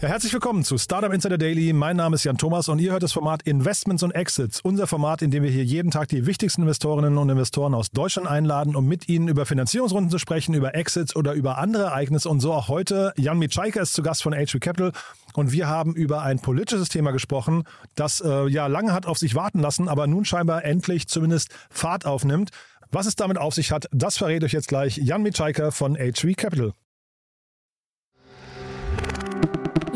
Ja, herzlich willkommen zu Startup Insider Daily. Mein Name ist Jan Thomas und ihr hört das Format Investments und Exits. Unser Format, in dem wir hier jeden Tag die wichtigsten Investorinnen und Investoren aus Deutschland einladen, um mit ihnen über Finanzierungsrunden zu sprechen, über Exits oder über andere Ereignisse. Und so auch heute. Jan Mitschaiker ist zu Gast von HV Capital und wir haben über ein politisches Thema gesprochen, das äh, ja lange hat auf sich warten lassen, aber nun scheinbar endlich zumindest Fahrt aufnimmt. Was es damit auf sich hat, das verrät euch jetzt gleich Jan Mitschaiker von HV Capital.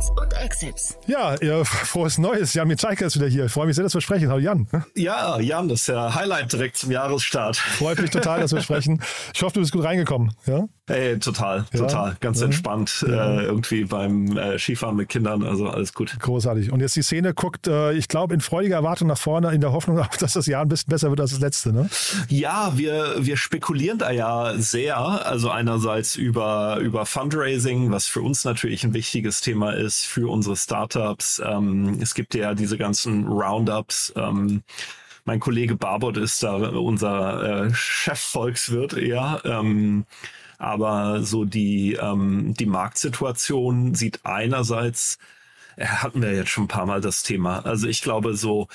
Investments und Exits. Ja, ja, frohes Neues. Jan Mitschaiker ist wieder hier. Ich freue mich sehr, dass wir sprechen. Hallo Jan. Ja, Jan, das ist ja Highlight direkt zum Jahresstart. Freut mich total, dass wir sprechen. Ich hoffe, du bist gut reingekommen. Ja? Hey, total, total. Ganz ja. entspannt. Ja. Äh, irgendwie beim äh, Skifahren mit Kindern, also alles gut. Großartig. Und jetzt die Szene guckt, äh, ich glaube, in freudiger Erwartung nach vorne, in der Hoffnung, dass das Jahr ein bisschen besser wird als das letzte. Ne? Ja, wir, wir spekulieren da ja sehr. Also einerseits über, über Fundraising, was für uns natürlich ein wichtiges Thema ist, für unsere Startups. Ähm, es gibt ja diese ganzen Roundups. Ähm, mein Kollege Barbot ist da unser äh, Chefvolkswirt eher. Ähm, aber so die, ähm, die Marktsituation sieht einerseits, äh, hatten wir jetzt schon ein paar Mal das Thema. Also ich glaube, so,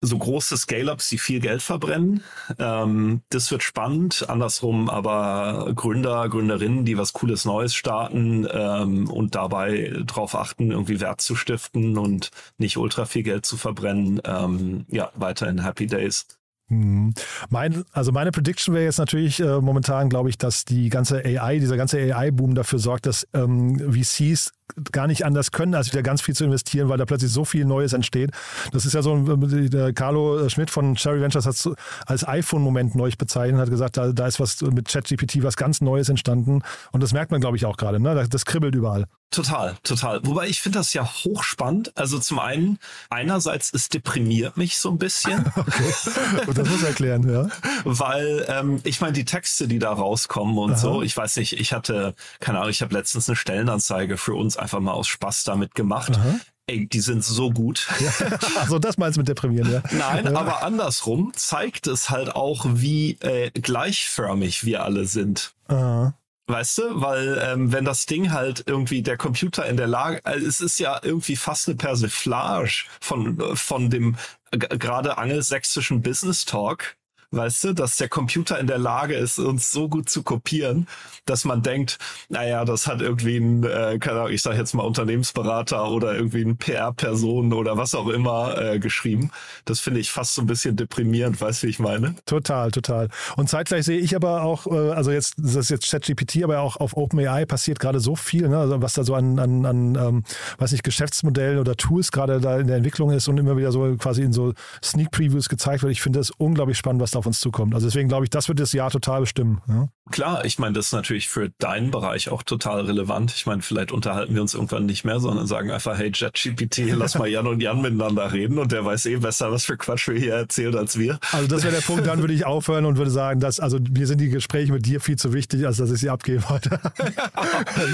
so große Scale-Ups, die viel Geld verbrennen, ähm, das wird spannend. Andersrum aber Gründer, Gründerinnen, die was Cooles Neues starten ähm, und dabei darauf achten, irgendwie Wert zu stiften und nicht ultra viel Geld zu verbrennen. Ähm, ja, weiterhin Happy Days. Hm. Mein, also meine Prediction wäre jetzt natürlich äh, momentan, glaube ich, dass die ganze AI, dieser ganze AI-Boom dafür sorgt, dass ähm, VCs gar nicht anders können, als wieder ganz viel zu investieren, weil da plötzlich so viel Neues entsteht. Das ist ja so, der Carlo Schmidt von Cherry Ventures hat es als iPhone-Moment neu bezeichnet, hat gesagt, da, da ist was mit ChatGPT was ganz Neues entstanden. Und das merkt man, glaube ich, auch gerade. Ne? Das kribbelt überall. Total, total. Wobei ich finde das ja hochspannend. Also zum einen, einerseits, es deprimiert mich so ein bisschen. okay. Und das muss er erklären, ja. Weil ähm, ich meine, die Texte, die da rauskommen und Aha. so, ich weiß nicht, ich hatte, keine Ahnung, ich habe letztens eine Stellenanzeige für uns einfach mal aus Spaß damit gemacht. Aha. Ey, die sind so gut. Ja. Also das meinst du mit deprimieren, ja? Nein, ja. aber andersrum zeigt es halt auch, wie äh, gleichförmig wir alle sind. Aha. Weißt du, weil ähm, wenn das Ding halt irgendwie der Computer in der Lage, also es ist ja irgendwie fast eine Persiflage von von dem gerade angelsächsischen Business Talk, weißt du, dass der Computer in der Lage ist, uns so gut zu kopieren, dass man denkt, naja, das hat irgendwie ein, äh, keine Ahnung, ich sage jetzt mal Unternehmensberater oder irgendwie ein PR-Person oder was auch immer äh, geschrieben. Das finde ich fast so ein bisschen deprimierend, weißt du, wie ich meine? Total, total. Und zeitgleich sehe ich aber auch, äh, also jetzt, das ist jetzt ChatGPT, aber auch auf OpenAI passiert gerade so viel, ne? also was da so an, an, an ähm, weiß nicht, Geschäftsmodellen oder Tools gerade da in der Entwicklung ist und immer wieder so quasi in so Sneak Previews gezeigt wird. Ich finde das unglaublich spannend, was da auf uns zukommt. Also deswegen glaube ich, das wird das Jahr total bestimmen. Ja? Klar, ich meine, das ist natürlich für deinen Bereich auch total relevant. Ich meine, vielleicht unterhalten wir uns irgendwann nicht mehr, sondern sagen einfach, hey JetGPT, lass mal Jan und Jan miteinander reden und der weiß eh besser, was für Quatsch wir hier erzählen als wir. Also das wäre der Punkt, dann würde ich aufhören und würde sagen, dass, also mir sind die Gespräche mit dir viel zu wichtig, als dass ich sie abgebe heute.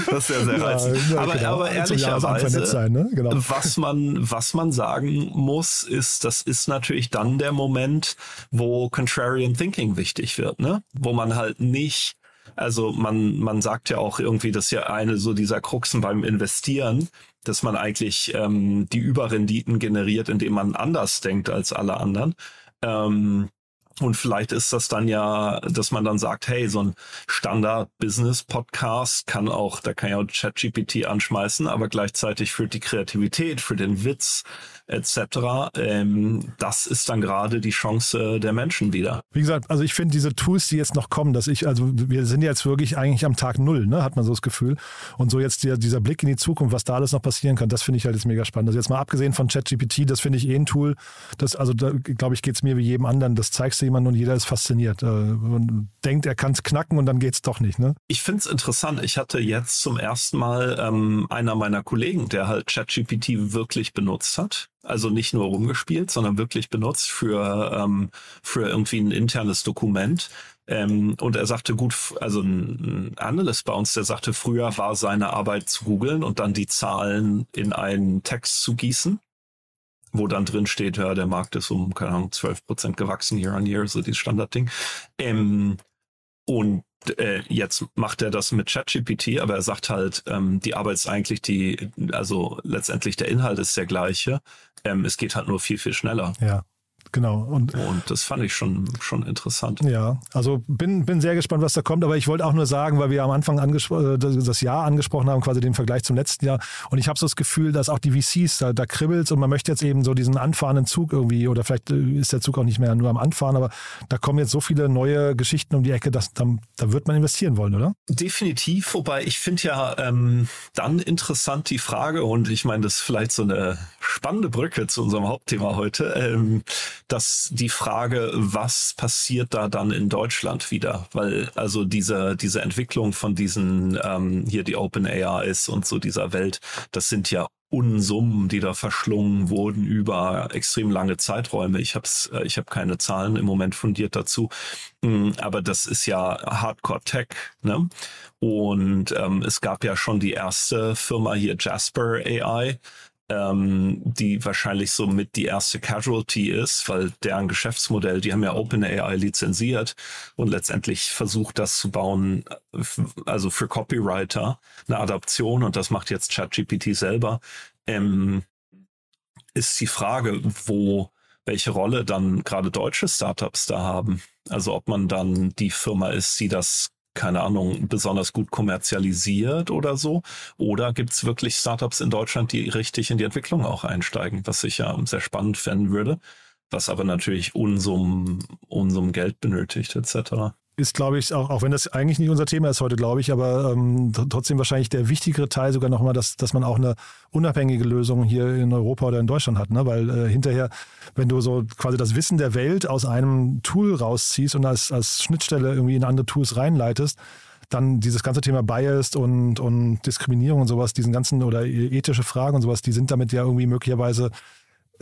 das ist ja sehr reizend. Ja, aber, genau. aber ehrlicherweise, sein, ne? genau. was man, was man sagen muss, ist, das ist natürlich dann der Moment, wo Contrarian Thinking wichtig wird, ne? Wo man halt nicht Also man, man sagt ja auch irgendwie, dass ja eine so dieser Kruxen beim Investieren, dass man eigentlich ähm, die Überrenditen generiert, indem man anders denkt als alle anderen. Ähm, und vielleicht ist das dann ja, dass man dann sagt, hey, so ein Standard-Business-Podcast kann auch, da kann ja auch ChatGPT anschmeißen, aber gleichzeitig für die Kreativität, für den Witz, etc. Ähm, das ist dann gerade die Chance der Menschen wieder. Wie gesagt, also ich finde diese Tools, die jetzt noch kommen, dass ich, also wir sind jetzt wirklich eigentlich am Tag Null, ne, hat man so das Gefühl. Und so jetzt der, dieser Blick in die Zukunft, was da alles noch passieren kann, das finde ich halt jetzt mega spannend. Also jetzt mal abgesehen von ChatGPT, das finde ich eh ein Tool, das, also da glaube ich, geht es mir wie jedem anderen, das zeigst du jemandem und jeder ist fasziniert äh, und denkt, er kann es knacken und dann geht es doch nicht, ne? Ich finde es interessant. Ich hatte jetzt zum ersten Mal ähm, einer meiner Kollegen, der halt ChatGPT wirklich benutzt hat also nicht nur rumgespielt, sondern wirklich benutzt für, ähm, für irgendwie ein internes Dokument. Ähm, und er sagte, gut, also ein Analyst bei uns, der sagte, früher war seine Arbeit zu googeln und dann die Zahlen in einen Text zu gießen, wo dann drin steht, ja, der Markt ist um, keine Ahnung, 12 Prozent gewachsen year on year, so dieses Standardding. Ähm, und äh, jetzt macht er das mit ChatGPT, aber er sagt halt, ähm, die Arbeit ist eigentlich die, also letztendlich der Inhalt ist der gleiche. Ähm, es geht halt nur viel, viel schneller. Ja. Genau. Und, und das fand ich schon, schon interessant. Ja, also bin, bin sehr gespannt, was da kommt. Aber ich wollte auch nur sagen, weil wir am Anfang äh, das Jahr angesprochen haben, quasi den Vergleich zum letzten Jahr. Und ich habe so das Gefühl, dass auch die VCs, da, da kribbelt und man möchte jetzt eben so diesen anfahrenden Zug irgendwie, oder vielleicht äh, ist der Zug auch nicht mehr nur am Anfahren, aber da kommen jetzt so viele neue Geschichten um die Ecke, dass da, da wird man investieren wollen, oder? Definitiv, wobei ich finde ja ähm, dann interessant die Frage, und ich meine, das ist vielleicht so eine spannende Brücke zu unserem Hauptthema heute. Ähm, dass die Frage, was passiert da dann in Deutschland wieder? Weil also diese, diese Entwicklung von diesen, ähm, hier die Open AIs und so dieser Welt, das sind ja Unsummen, die da verschlungen wurden über extrem lange Zeiträume. Ich habe äh, ich hab keine Zahlen im Moment fundiert dazu, hm, aber das ist ja Hardcore Tech. Ne? Und ähm, es gab ja schon die erste Firma hier, Jasper AI, ähm, die wahrscheinlich so mit die erste Casualty ist, weil deren Geschäftsmodell, die haben ja OpenAI lizenziert und letztendlich versucht das zu bauen, also für Copywriter eine Adaption und das macht jetzt ChatGPT selber. Ähm, ist die Frage, wo welche Rolle dann gerade deutsche Startups da haben. Also ob man dann die Firma ist, die das keine Ahnung, besonders gut kommerzialisiert oder so? Oder gibt es wirklich Startups in Deutschland, die richtig in die Entwicklung auch einsteigen, was ich ja sehr spannend fänden würde, was aber natürlich Unsummen, Unsummen Geld benötigt etc ist, glaube ich, auch, auch wenn das eigentlich nicht unser Thema ist heute, glaube ich, aber ähm, trotzdem wahrscheinlich der wichtigere Teil sogar nochmal, dass, dass man auch eine unabhängige Lösung hier in Europa oder in Deutschland hat. Ne? Weil äh, hinterher, wenn du so quasi das Wissen der Welt aus einem Tool rausziehst und als, als Schnittstelle irgendwie in andere Tools reinleitest, dann dieses ganze Thema Bias und, und Diskriminierung und sowas, diesen ganzen oder ethische Fragen und sowas, die sind damit ja irgendwie möglicherweise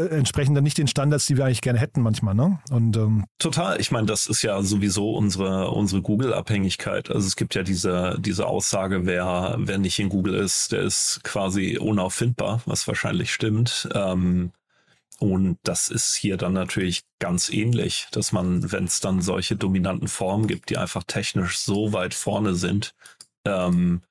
entsprechen dann nicht den Standards, die wir eigentlich gerne hätten manchmal, ne? Und ähm total. Ich meine, das ist ja sowieso unsere unsere Google-Abhängigkeit. Also es gibt ja diese diese Aussage, wer wer nicht in Google ist, der ist quasi unauffindbar, was wahrscheinlich stimmt. Ähm, und das ist hier dann natürlich ganz ähnlich, dass man, wenn es dann solche dominanten Formen gibt, die einfach technisch so weit vorne sind, ähm,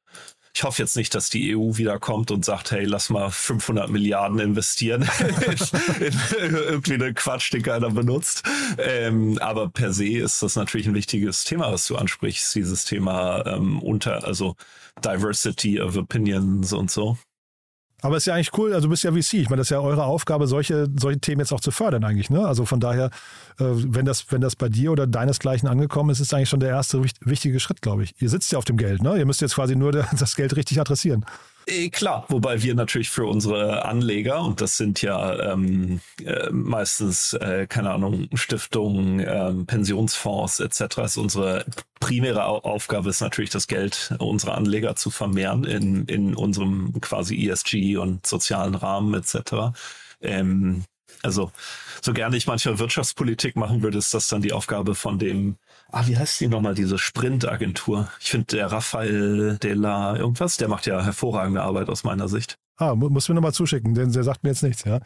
ich hoffe jetzt nicht, dass die EU wiederkommt und sagt, hey, lass mal 500 Milliarden investieren in, in irgendwie einen Quatsch, den keiner benutzt. Ähm, aber per se ist das natürlich ein wichtiges Thema, was du ansprichst, dieses Thema ähm, unter, also Diversity of Opinions und so. Aber ist ja eigentlich cool, also du bist ja VC. Ich meine, das ist ja eure Aufgabe, solche, solche Themen jetzt auch zu fördern eigentlich. Ne? Also von daher, äh, wenn, das, wenn das bei dir oder deinesgleichen angekommen ist, ist eigentlich schon der erste wichtige Schritt, glaube ich. Ihr sitzt ja auf dem Geld, ne? Ihr müsst jetzt quasi nur das Geld richtig adressieren. Eh, klar, wobei wir natürlich für unsere Anleger, und das sind ja ähm, äh, meistens, äh, keine Ahnung, Stiftungen, ähm, Pensionsfonds etc., ist unsere primäre Aufgabe ist natürlich, das Geld unserer Anleger zu vermehren in, in unserem quasi ESG und sozialen Rahmen etc. Ähm, also so gerne ich manchmal Wirtschaftspolitik machen würde, ist das dann die Aufgabe von dem ah, wie heißt die nochmal, diese Sprint-Agentur? Ich finde, der Raphael de la irgendwas, der macht ja hervorragende Arbeit aus meiner Sicht. Ah, muss mir nochmal zuschicken, denn der sagt mir jetzt nichts, ja.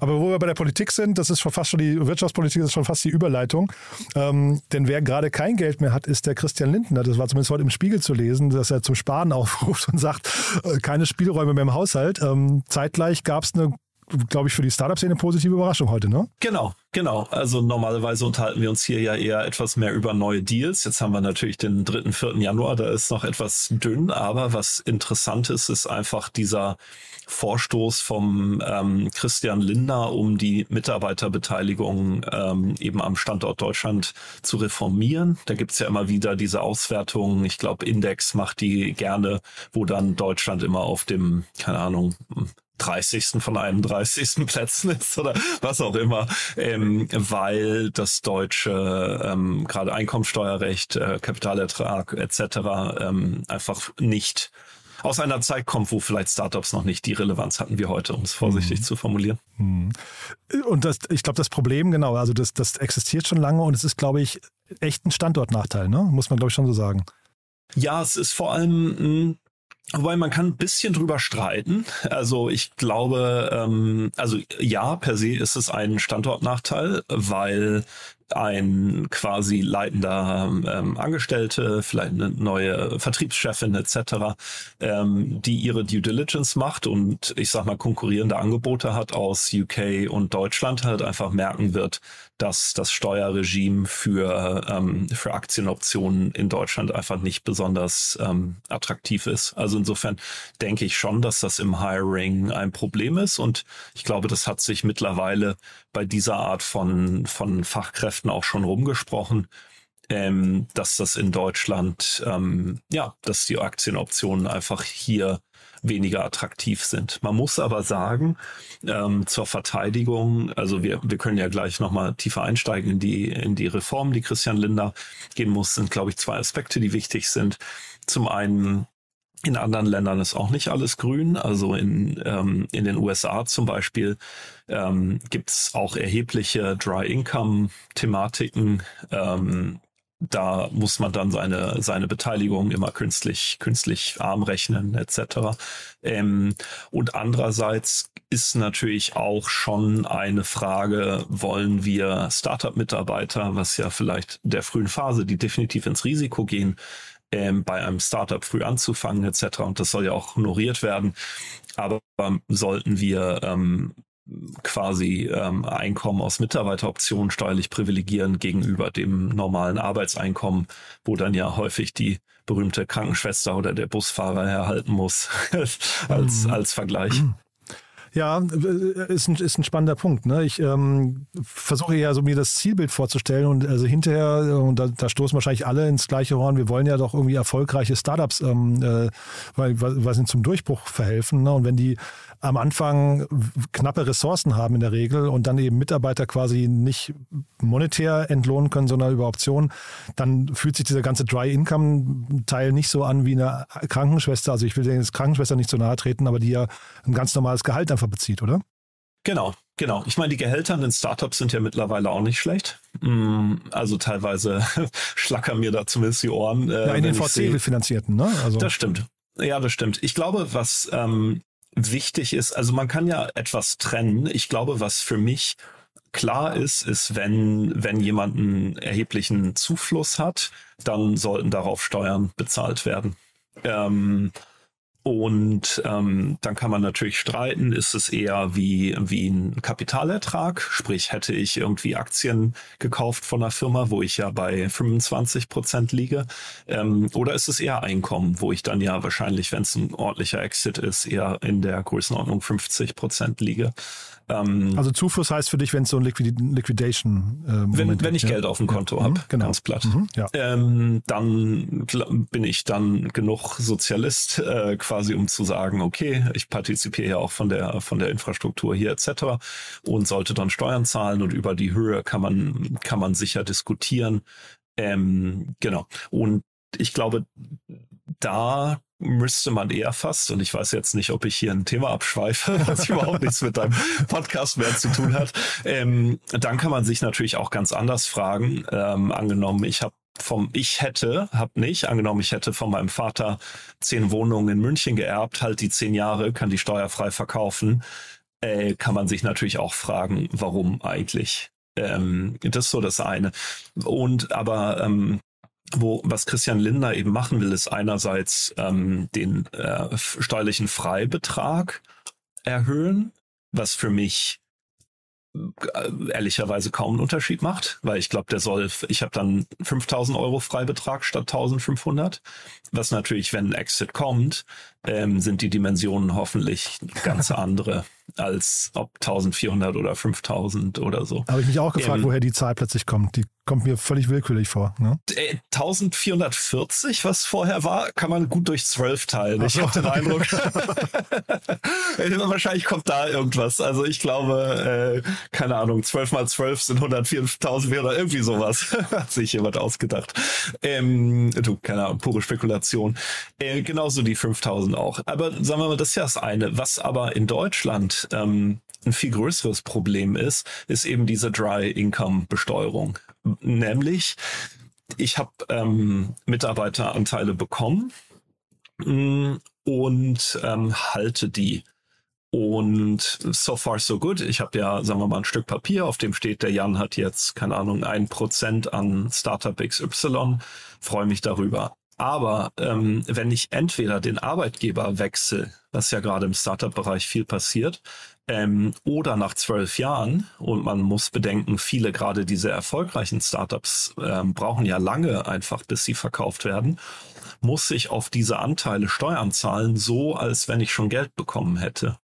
Aber wo wir bei der Politik sind, das ist schon fast schon die Wirtschaftspolitik, das ist schon fast die Überleitung. Ähm, denn wer gerade kein Geld mehr hat, ist der Christian Lindner. Das war zumindest heute im Spiegel zu lesen, dass er zum Sparen aufruft und sagt, äh, keine Spielräume mehr im Haushalt. Ähm, zeitgleich gab es eine glaube ich, für die Startup-Szene eine positive Überraschung heute, ne? Genau, genau. Also normalerweise unterhalten wir uns hier ja eher etwas mehr über neue Deals. Jetzt haben wir natürlich den 3., 4. Januar, da ist noch etwas dünn, aber was interessant ist, ist einfach dieser Vorstoß vom ähm, Christian Lindner, um die Mitarbeiterbeteiligung ähm, eben am Standort Deutschland zu reformieren. Da gibt's ja immer wieder diese Auswertungen. Ich glaube, Index macht die gerne, wo dann Deutschland immer auf dem, keine Ahnung, 30. von 31. Plätzen ist oder was auch immer, ähm, weil das deutsche ähm, gerade Einkommensteuerrecht, äh, Kapitalertrag etc. Ähm, einfach nicht aus einer Zeit kommt, wo vielleicht Startups noch nicht die Relevanz hatten wie heute, um es vorsichtig mhm. zu formulieren. Mhm. Und das, ich glaube, das Problem, genau, also das, das existiert schon lange und es ist, glaube ich, echt ein Standortnachteil, ne? muss man, glaube ich, schon so sagen. Ja, es ist vor allem hm, Wobei man kann ein bisschen drüber streiten. Also ich glaube, ähm, also ja, per se ist es ein Standortnachteil, weil ein quasi leitender ähm, Angestellte, vielleicht eine neue Vertriebschefin etc., ähm, die ihre Due Diligence macht und ich sag mal konkurrierende Angebote hat aus UK und Deutschland, halt einfach merken wird, dass das Steuerregime für, ähm, für Aktienoptionen in Deutschland einfach nicht besonders ähm, attraktiv ist. Also insofern denke ich schon, dass das im Hiring ein Problem ist und ich glaube, das hat sich mittlerweile bei dieser Art von, von Fachkräften auch schon rumgesprochen. Ähm, dass das in Deutschland, ähm, ja, dass die Aktienoptionen einfach hier weniger attraktiv sind. Man muss aber sagen, ähm, zur Verteidigung, also wir, wir können ja gleich nochmal tiefer einsteigen in die, in die Reform, die Christian Linder gehen muss, sind, glaube ich, zwei Aspekte, die wichtig sind. Zum einen in anderen Ländern ist auch nicht alles grün. Also in, ähm, in den USA zum Beispiel ähm, gibt es auch erhebliche Dry-Income-Thematiken. Ähm, da muss man dann seine, seine Beteiligung immer künstlich, künstlich arm rechnen, etc. Ähm, und andererseits ist natürlich auch schon eine Frage, wollen wir Startup-Mitarbeiter, was ja vielleicht der frühen Phase, die definitiv ins Risiko gehen, ähm, bei einem Startup früh anzufangen, etc. Und das soll ja auch honoriert werden. Aber ähm, sollten wir ähm, quasi ähm, Einkommen aus Mitarbeiteroptionen steuerlich privilegieren gegenüber dem normalen Arbeitseinkommen, wo dann ja häufig die berühmte Krankenschwester oder der Busfahrer erhalten muss als, mhm. als Vergleich. Ja, ist ein, ist ein spannender Punkt. Ne? Ich ähm, versuche ja so mir das Zielbild vorzustellen und also hinterher, und da, da stoßen wahrscheinlich alle ins gleiche Horn, wir wollen ja doch irgendwie erfolgreiche Startups, ähm, äh, weil, weil zum Durchbruch verhelfen. Ne? Und wenn die am Anfang knappe Ressourcen haben in der Regel und dann eben Mitarbeiter quasi nicht monetär entlohnen können, sondern über Optionen, dann fühlt sich dieser ganze Dry-Income-Teil nicht so an wie eine Krankenschwester. Also ich will den Krankenschwester nicht so nahe treten, aber die ja ein ganz normales Gehalt einfach bezieht, oder? Genau, genau. Ich meine, die Gehälter in den Startups sind ja mittlerweile auch nicht schlecht. Mm, also teilweise schlackern mir da zumindest die Ohren. Äh, ja, in den VC-finanzierten, ne? Also. Das stimmt. Ja, das stimmt. Ich glaube, was ähm, wichtig ist, also man kann ja etwas trennen. Ich glaube, was für mich klar ist, ist, wenn, wenn jemand einen erheblichen Zufluss hat, dann sollten darauf Steuern bezahlt werden. Ähm, und ähm, dann kann man natürlich streiten, ist es eher wie, wie ein Kapitalertrag, sprich hätte ich irgendwie Aktien gekauft von einer Firma, wo ich ja bei 25 Prozent liege, ähm, oder ist es eher Einkommen, wo ich dann ja wahrscheinlich, wenn es ein ordentlicher Exit ist, eher in der Größenordnung 50 Prozent liege. Ähm, also Zufluss heißt für dich, wenn es so ein Liquid Liquidation äh, wenn, wenn ich ja. Geld auf dem Konto ja. habe, mhm, genau. ganz platt. Mhm, ja. ähm, dann bin ich dann genug Sozialist, äh, quasi um zu sagen, okay, ich partizipiere ja auch von der von der Infrastruktur hier etc. und sollte dann Steuern zahlen und über die Höhe kann man kann man sicher diskutieren. Ähm, genau. Und ich glaube, da müsste man eher fast, und ich weiß jetzt nicht, ob ich hier ein Thema abschweife, was überhaupt nichts mit deinem Podcast mehr zu tun hat, ähm, dann kann man sich natürlich auch ganz anders fragen. Ähm, angenommen, ich habe vom, ich hätte, hab nicht, angenommen, ich hätte von meinem Vater zehn Wohnungen in München geerbt, halt die zehn Jahre, kann die steuerfrei verkaufen, äh, kann man sich natürlich auch fragen, warum eigentlich. Ähm, das ist so das eine. Und aber ähm, wo was Christian Lindner eben machen will, ist einerseits ähm, den äh, steuerlichen Freibetrag erhöhen, was für mich ehrlicherweise kaum einen Unterschied macht, weil ich glaube, der soll, ich habe dann 5000 Euro Freibetrag statt 1500, was natürlich, wenn ein Exit kommt, ähm, sind die Dimensionen hoffentlich ganz andere als ob 1400 oder 5000 oder so. Habe ich mich auch gefragt, ähm, woher die Zahl plötzlich kommt. Die kommt mir völlig willkürlich vor. Ne? 1440, was vorher war, kann man gut durch 12 teilen. Ich habe den Eindruck. Wahrscheinlich kommt da irgendwas. Also ich glaube, äh, keine Ahnung, 12 mal 12 sind 104.000 oder irgendwie sowas. Hat sich jemand ausgedacht. Ähm, du, keine Ahnung, pure Spekulation. Äh, genauso die 5000 auch. Aber sagen wir mal, das ist ja das eine. Was aber in Deutschland ähm, ein viel größeres Problem ist, ist eben diese Dry Income Besteuerung. Nämlich, ich habe ähm, Mitarbeiteranteile bekommen mh, mm, und ähm, halte die. Und so far so good. Ich habe ja, sagen wir mal, ein Stück Papier, auf dem steht, der Jan hat jetzt, keine Ahnung, ein Prozent an Startup XY. Freue mich darüber. Aber ähm, wenn ich entweder den Arbeitgeber wechsle, was ja gerade im Startup-Bereich viel passiert, ähm, oder nach zwölf Jahren, und man muss bedenken, viele gerade diese erfolgreichen Startups ähm, brauchen ja lange einfach, bis sie verkauft werden, muss ich auf diese Anteile Steuern zahlen, so als wenn ich schon Geld bekommen hätte.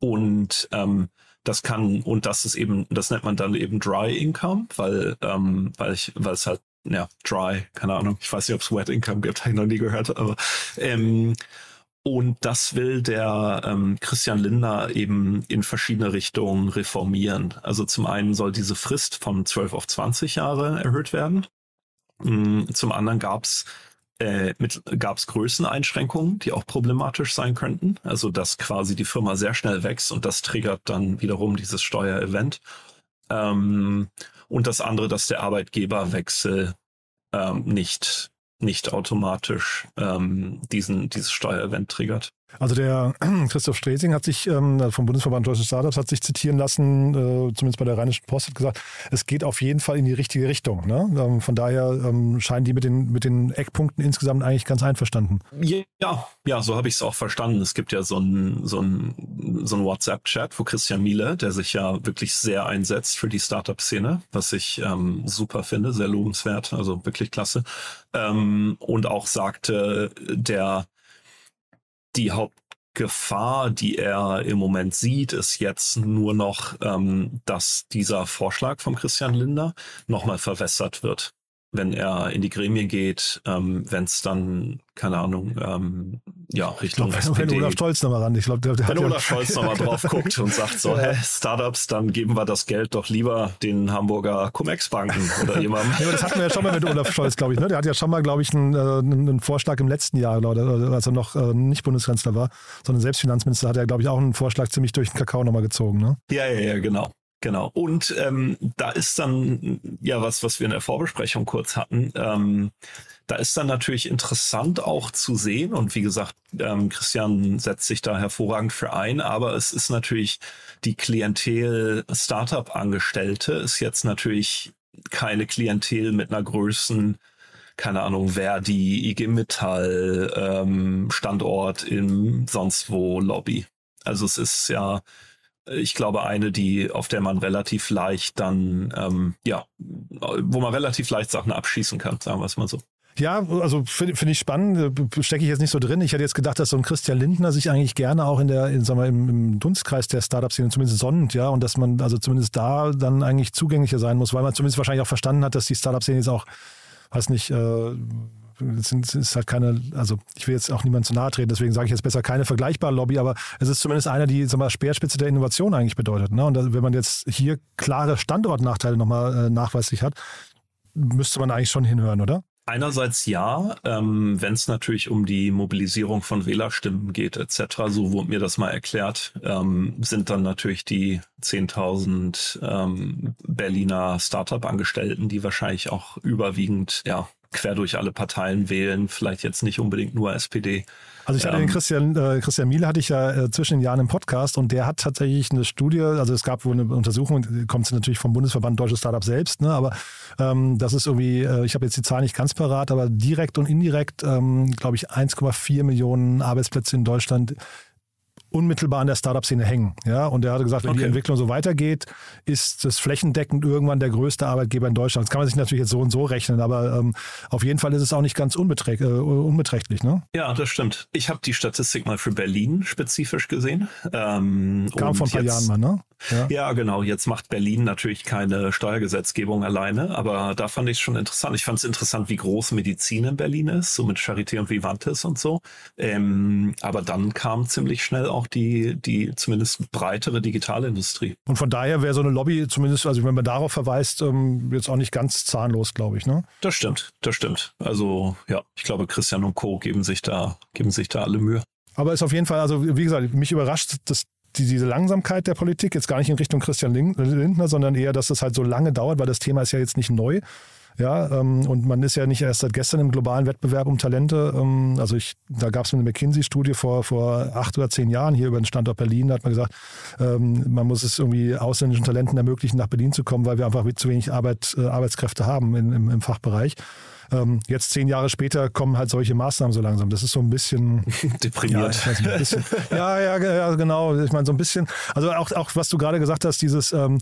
Und ähm, das kann, und das ist eben, das nennt man dann eben Dry Income, weil, ähm, weil ich, weil es halt, ja, dry, keine Ahnung, ich weiß nicht, ob es Wet Income gibt, habe ich noch nie gehört, aber ähm, und das will der ähm, Christian Lindner eben in verschiedene Richtungen reformieren. Also zum einen soll diese Frist von 12 auf 20 Jahre erhöht werden. Mm, zum anderen gab es äh, gab es Größeneinschränkungen, die auch problematisch sein könnten. Also dass quasi die Firma sehr schnell wächst und das triggert dann wiederum dieses Steuerevent. Ähm, und das andere, dass der Arbeitgeberwechsel ähm, nicht nicht automatisch ähm, diesen, dieses Steuerevent triggert. Also der Christoph Stresing hat sich ähm, vom Bundesverband Deutsche Startups hat sich zitieren lassen, äh, zumindest bei der Rheinischen Post hat gesagt, es geht auf jeden Fall in die richtige Richtung. Ne? Ähm, von daher ähm, scheinen die mit den, mit den Eckpunkten insgesamt eigentlich ganz einverstanden. Ja, ja, so habe ich es auch verstanden. Es gibt ja so ein, so so ein WhatsApp-Chat, wo Christian Miele, der sich ja wirklich sehr einsetzt für die Startup-Szene, was ich ähm, super finde, sehr lobenswert, also wirklich klasse. Ähm, und auch sagte, der die Hauptgefahr, die er im Moment sieht, ist jetzt nur noch, ähm, dass dieser Vorschlag von Christian Linder nochmal verwässert wird wenn er in die Gremien geht, ähm, wenn es dann, keine Ahnung, ähm, ja, Richtung glaub, SPD. Wenn Olaf Scholz nochmal ran. Ich glaub, der, der wenn Olaf Scholz nochmal drauf guckt und sagt so, ja. hä, Startups, dann geben wir das Geld doch lieber den Hamburger Cum-Ex-Banken oder jemandem. ja, das hatten wir ja schon mal mit Olaf Scholz, glaube ich. Ne? Der hat ja schon mal, glaube ich, einen, äh, einen, Vorschlag im letzten Jahr, als er noch äh, nicht Bundeskanzler war, sondern selbst Finanzminister, hat er, glaube ich, auch einen Vorschlag ziemlich durch den Kakao nochmal gezogen. Ne? Ja, ja, ja, genau. Genau. Und ähm, da ist dann ja was, was wir in der Vorbesprechung kurz hatten. Ähm, da ist dann natürlich interessant auch zu sehen. Und wie gesagt, ähm, Christian setzt sich da hervorragend für ein. Aber es ist natürlich die Klientel Startup-Angestellte ist jetzt natürlich keine Klientel mit einer Größen, keine Ahnung, Verdi, IG Metall, ähm, Standort im sonst wo Lobby. Also es ist ja ich glaube, eine, die, auf der man relativ leicht dann, ähm, ja, wo man relativ leicht Sachen abschießen kann, sagen wir es mal so. Ja, also finde find ich spannend, stecke ich jetzt nicht so drin. Ich hätte jetzt gedacht, dass so ein Christian Lindner sich eigentlich gerne auch in der, in, sagen wir, im, im Dunstkreis der Startup-Szene zumindest sonnt, ja, und dass man also zumindest da dann eigentlich zugänglicher sein muss, weil man zumindest wahrscheinlich auch verstanden hat, dass die Startup-Szene jetzt auch, weiß nicht, äh, es ist halt keine, also ich will jetzt auch niemand zu nahe treten, deswegen sage ich jetzt besser keine vergleichbare Lobby, aber es ist zumindest eine, die sag mal, Speerspitze der Innovation eigentlich bedeutet. Ne? Und wenn man jetzt hier klare Standortnachteile nochmal äh, nachweislich hat, müsste man eigentlich schon hinhören, oder? Einerseits ja, ähm, wenn es natürlich um die Mobilisierung von Wählerstimmen geht etc., so wurde mir das mal erklärt, ähm, sind dann natürlich die 10.000 ähm, Berliner Startup-Angestellten, die wahrscheinlich auch überwiegend ja quer durch alle Parteien wählen, vielleicht jetzt nicht unbedingt nur SPD. Also ich hatte ähm, den Christian, äh, Christian Miele hatte ich ja äh, zwischen den Jahren im Podcast und der hat tatsächlich eine Studie, also es gab wohl eine Untersuchung, kommt natürlich vom Bundesverband Deutsche Startup selbst, ne, aber ähm, das ist irgendwie, äh, ich habe jetzt die Zahl nicht ganz parat, aber direkt und indirekt, ähm, glaube ich, 1,4 Millionen Arbeitsplätze in Deutschland unmittelbar an der Startup-Szene hängen. Ja, und er hatte gesagt, wenn okay. die Entwicklung so weitergeht, ist das flächendeckend irgendwann der größte Arbeitgeber in Deutschland. Das kann man sich natürlich jetzt so und so rechnen, aber ähm, auf jeden Fall ist es auch nicht ganz unbeträcht, äh, unbeträchtlich. Ne? Ja, das stimmt. Ich habe die Statistik mal für Berlin spezifisch gesehen. Ähm, Kam vor ein paar jetzt, Jahren mal, ne? Ja. ja. genau. Jetzt macht Berlin natürlich keine Steuergesetzgebung alleine, aber da fand ich es schon interessant. Ich fand es interessant, wie groß Medizin in Berlin ist, so mit Charité und Vivantes und so. Ähm, aber dann kam ziemlich schnell auch die, die zumindest breitere Digitalindustrie. Und von daher wäre so eine Lobby zumindest, also wenn man darauf verweist, ähm, jetzt auch nicht ganz zahnlos, glaube ich, ne? Das stimmt, das stimmt. Also ja, ich glaube, Christian und Co. geben sich da, geben sich da alle Mühe. Aber ist auf jeden Fall, also wie gesagt, mich überrascht, dass die, diese Langsamkeit der Politik, jetzt gar nicht in Richtung Christian Lindner, sondern eher, dass es halt so lange dauert, weil das Thema ist ja jetzt nicht neu. Ja, ähm, und man ist ja nicht erst seit gestern im globalen Wettbewerb um Talente. Ähm, also ich, da gab es eine McKinsey-Studie vor, vor acht oder zehn Jahren hier über den Standort Berlin. Da hat man gesagt, ähm, man muss es irgendwie ausländischen Talenten ermöglichen, nach Berlin zu kommen, weil wir einfach zu wenig Arbeit, äh, Arbeitskräfte haben in, im, im Fachbereich. Ähm, jetzt zehn Jahre später kommen halt solche Maßnahmen so langsam. Das ist so ein bisschen deprimiert. Ja, ein bisschen, ja, ja, ja, genau. Ich meine, so ein bisschen, also auch, auch was du gerade gesagt hast, dieses, ähm,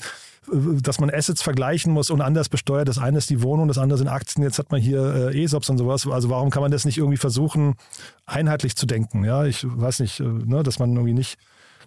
dass man Assets vergleichen muss und anders besteuert. Das eine ist die Wohnung, das andere sind Aktien. Jetzt hat man hier äh, ESOPs und sowas. Also warum kann man das nicht irgendwie versuchen, einheitlich zu denken? Ja, ich weiß nicht, äh, ne, dass man irgendwie nicht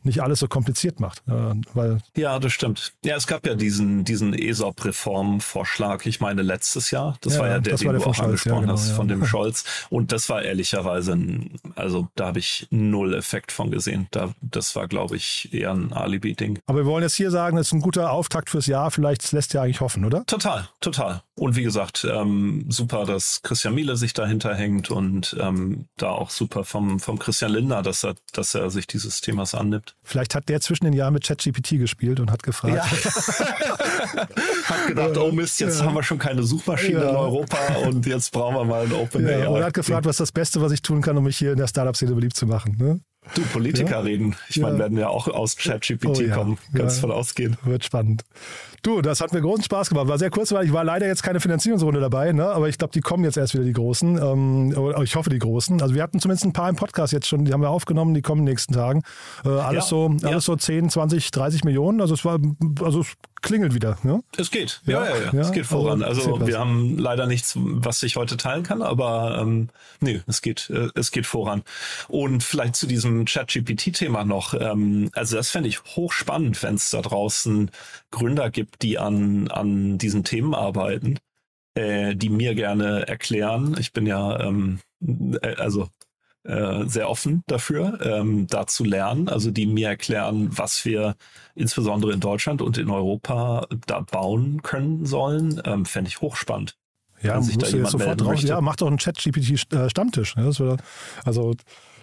nicht alles so kompliziert macht. Äh, weil ja, das stimmt. Ja, es gab ja diesen, diesen ESOP-Reformvorschlag, ich meine letztes Jahr. Das ja, war ja der, den du auch Scholz, angesprochen ja, genau, hast, ja. von dem Scholz. Und das war ehrlicherweise, ein, also da habe ich null Effekt von gesehen. Da, das war, glaube ich, eher ein Alibi-Ding. Aber wir wollen jetzt hier sagen, es ist ein guter Auftakt fürs Jahr. Vielleicht das lässt ja eigentlich hoffen, oder? Total, total. Und wie gesagt, ähm, super, dass Christian Miele sich dahinter hängt und ähm, da auch super vom, vom Christian Lindner, dass er, dass er sich dieses Themas annimmt. Vielleicht hat der zwischen den Jahren mit ChatGPT gespielt und hat gefragt. Ja. hat gedacht, oh Mist, jetzt ja. haben wir schon keine Suchmaschine ja. in Europa und jetzt brauchen wir mal ein Open ja, AI. Und hat gefragt, was ist das Beste, was ich tun kann, um mich hier in der Startup-Szene beliebt zu machen. Ne? Du, Politiker ja? reden. Ich ja. meine, werden ja auch aus ChatGPT oh, ja. kommen. Ganz ja. von ausgehen. Wird spannend. Du, das hat mir großen Spaß gemacht. War sehr kurz, weil ich war leider jetzt keine Finanzierungsrunde dabei, ne? aber ich glaube, die kommen jetzt erst wieder, die Großen. Ähm, ich hoffe, die Großen. Also wir hatten zumindest ein paar im Podcast jetzt schon, die haben wir aufgenommen, die kommen in den nächsten Tagen. Äh, alles, so, alles so 10, 20, 30 Millionen. Also es war, also es klingelt wieder. Ne? Es geht. Ja, ja, ja. es geht voran. Also, also wir haben leider nichts, was ich heute teilen kann, aber ähm, nee, es geht, äh, es geht voran. Und vielleicht zu diesem ChatGPT-Thema noch. Ähm, also das fände ich hochspannend, wenn es da draußen Gründer gibt, die an, an diesen Themen arbeiten, äh, die mir gerne erklären. Ich bin ja, ähm, äh, also äh, sehr offen dafür, ähm, da zu lernen, also die mir erklären, was wir insbesondere in Deutschland und in Europa da bauen können sollen, ähm, fände ich hochspannend. Ja, sich da jemand sofort drauf, ja, macht doch einen Chat-GPT-Stammtisch. Ne? Also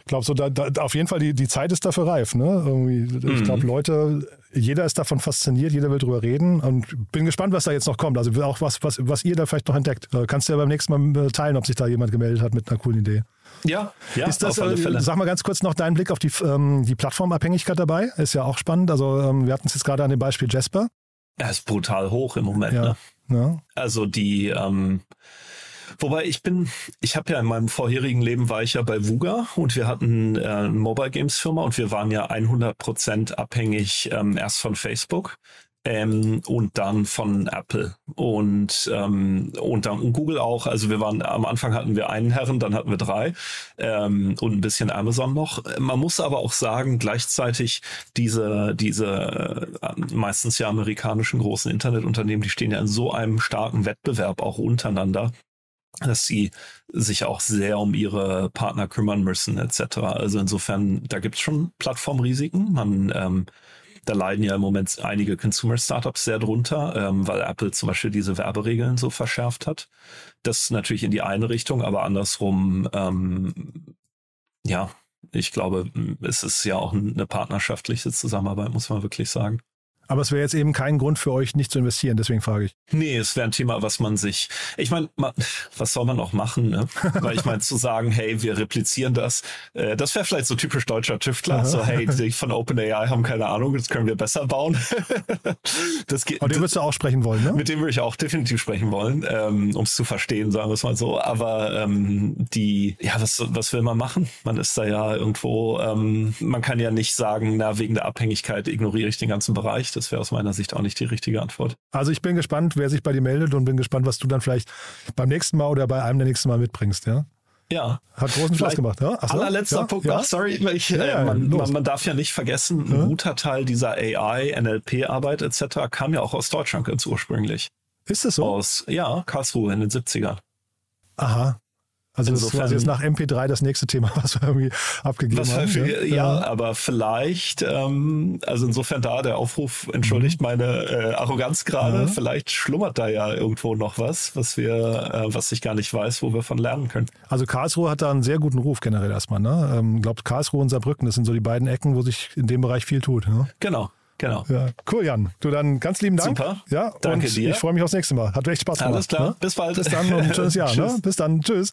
glaube, so da, da, auf jeden Fall die, die Zeit ist dafür reif. Ne? Irgendwie, ich glaube, mhm. Leute, jeder ist davon fasziniert, jeder will drüber reden und bin gespannt, was da jetzt noch kommt. Also auch was, was, was ihr da vielleicht noch entdeckt. Äh, kannst du ja beim nächsten Mal äh, teilen, ob sich da jemand gemeldet hat mit einer coolen Idee. Ja, ja, ist das, auf alle Fälle. Sag mal ganz kurz noch deinen Blick auf die, ähm, die Plattformabhängigkeit dabei. Ist ja auch spannend. Also ähm, wir hatten es jetzt gerade an dem Beispiel Jasper. Er ist brutal hoch im Moment. Ja. Ne? Ja. Also die, ähm, Wobei ich bin, ich habe ja in meinem vorherigen Leben war ich ja bei Vuga und wir hatten äh, eine Mobile Games Firma und wir waren ja 100 Prozent abhängig ähm, erst von Facebook. Ähm, und dann von Apple und ähm, und dann und Google auch. Also wir waren am Anfang hatten wir einen Herren, dann hatten wir drei ähm, und ein bisschen Amazon noch. Man muss aber auch sagen, gleichzeitig diese diese äh, meistens ja amerikanischen großen Internetunternehmen, die stehen ja in so einem starken Wettbewerb auch untereinander, dass sie sich auch sehr um ihre Partner kümmern müssen etc. Also insofern, da gibt es schon Plattformrisiken. Man ähm, Da leiden ja im Moment einige Consumer-Startups sehr drunter, ähm, weil Apple zum Beispiel diese Werberegeln so verschärft hat. Das natürlich in die eine Richtung, aber andersrum, ähm, ja, ich glaube, es ist ja auch eine partnerschaftliche Zusammenarbeit, muss man wirklich sagen. Aber es wäre jetzt eben kein Grund für euch, nicht zu investieren, deswegen frage ich. Nee, es wäre ein Thema, was man sich, ich meine, was soll man auch machen, ne? Weil ich meine, zu sagen, hey, wir replizieren das, äh, das wäre vielleicht so typisch deutscher Tüftler, Aha. so hey, die von OpenAI haben keine Ahnung, das können wir besser bauen. das geht. Und den würdest du auch sprechen wollen, ne? Mit dem würde ich auch definitiv sprechen wollen, ähm, um es zu verstehen, sagen wir es mal so. Aber ähm, die, ja, was, was will man machen? Man ist da ja irgendwo, ähm, man kann ja nicht sagen, na, wegen der Abhängigkeit ignoriere ich den ganzen Bereich das wäre aus meiner Sicht auch nicht die richtige Antwort. Also ich bin gespannt, wer sich bei dir meldet und bin gespannt, was du dann vielleicht beim nächsten Mal oder bei einem der nächsten Mal mitbringst, ja? Ja. Hat großen Spaß gemacht, ja? Achso, allerletzter ja, Punkt ja? noch, sorry, ich, ja, äh, man, man, man, darf ja nicht vergessen, ein guter Teil dieser AI, NLP-Arbeit etc. kam ja auch aus Deutschland ganz ursprünglich. Ist es so? Aus, ja, Karlsruhe in den 70ern. Aha. Also Insofern, das ist quasi jetzt nach MP3 das nächste Thema, was wir irgendwie abgegeben was haben. Für, ja, ja, aber vielleicht, ähm, also insofern da der Aufruf, entschuldigt mhm. meine äh, Arroganz gerade, ja. vielleicht schlummert da ja irgendwo noch was, was wir, äh, was ich gar nicht weiß, wo wir von lernen können. Also Karlsruhe hat da einen sehr guten Ruf generell erstmal, ne? Ähm, glaubt Karlsruhe und Saarbrücken, das sind so die beiden Ecken, wo sich in dem Bereich viel tut. Ne? Genau. Genau. Ja, cool, Jan. Du dann ganz lieben Dank. Super. Ja, Danke dir. Ich freue mich aufs nächste Mal. Hat echt Spaß gemacht. Alles klar. Ne? Bis bald. Bis dann und ein schönes Jahr. ne? Bis dann. Tschüss.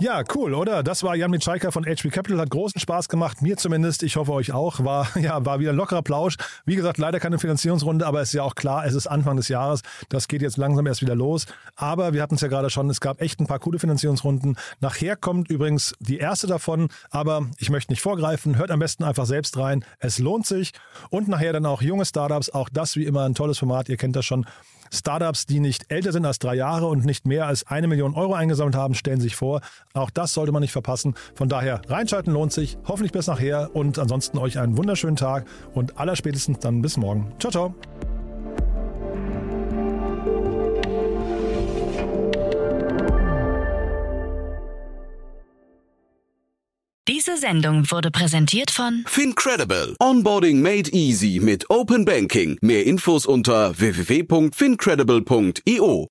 Ja, cool, oder? Das war Jan Mitschaiker von HP Capital. Hat großen Spaß gemacht, mir zumindest. Ich hoffe euch auch. War, ja, war wieder lockerer Plausch. Wie gesagt, leider keine Finanzierungsrunde, aber es ist ja auch klar, es ist Anfang des Jahres. Das geht jetzt langsam erst wieder los. Aber wir hatten es ja gerade schon, es gab echt ein paar coole Finanzierungsrunden. Nachher kommt übrigens die erste davon, aber ich möchte nicht vorgreifen. Hört am besten einfach selbst rein. Es lohnt sich. Und nachher dann auch junge Startups. Auch das wie immer ein tolles Format. Ihr kennt das schon. Startups, die nicht älter sind als drei Jahre und nicht mehr als eine Million Euro eingesammelt haben, stellen sich vor. Auch das sollte man nicht verpassen. Von daher reinschalten lohnt sich. Hoffentlich bis nachher und ansonsten euch einen wunderschönen Tag und allerspätestens dann bis morgen. Ciao, ciao. Diese Sendung wurde präsentiert von Fincredible. Onboarding made easy mit Open Banking. Mehr Infos unter www.fincredible.io.